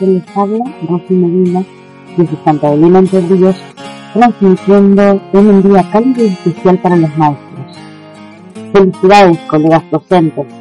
Que les habla Rosy Medina desde Santa Elena Entre Ríos, transmitiendo en un día cálido y especial para los maestros. Felicidades, colegas docentes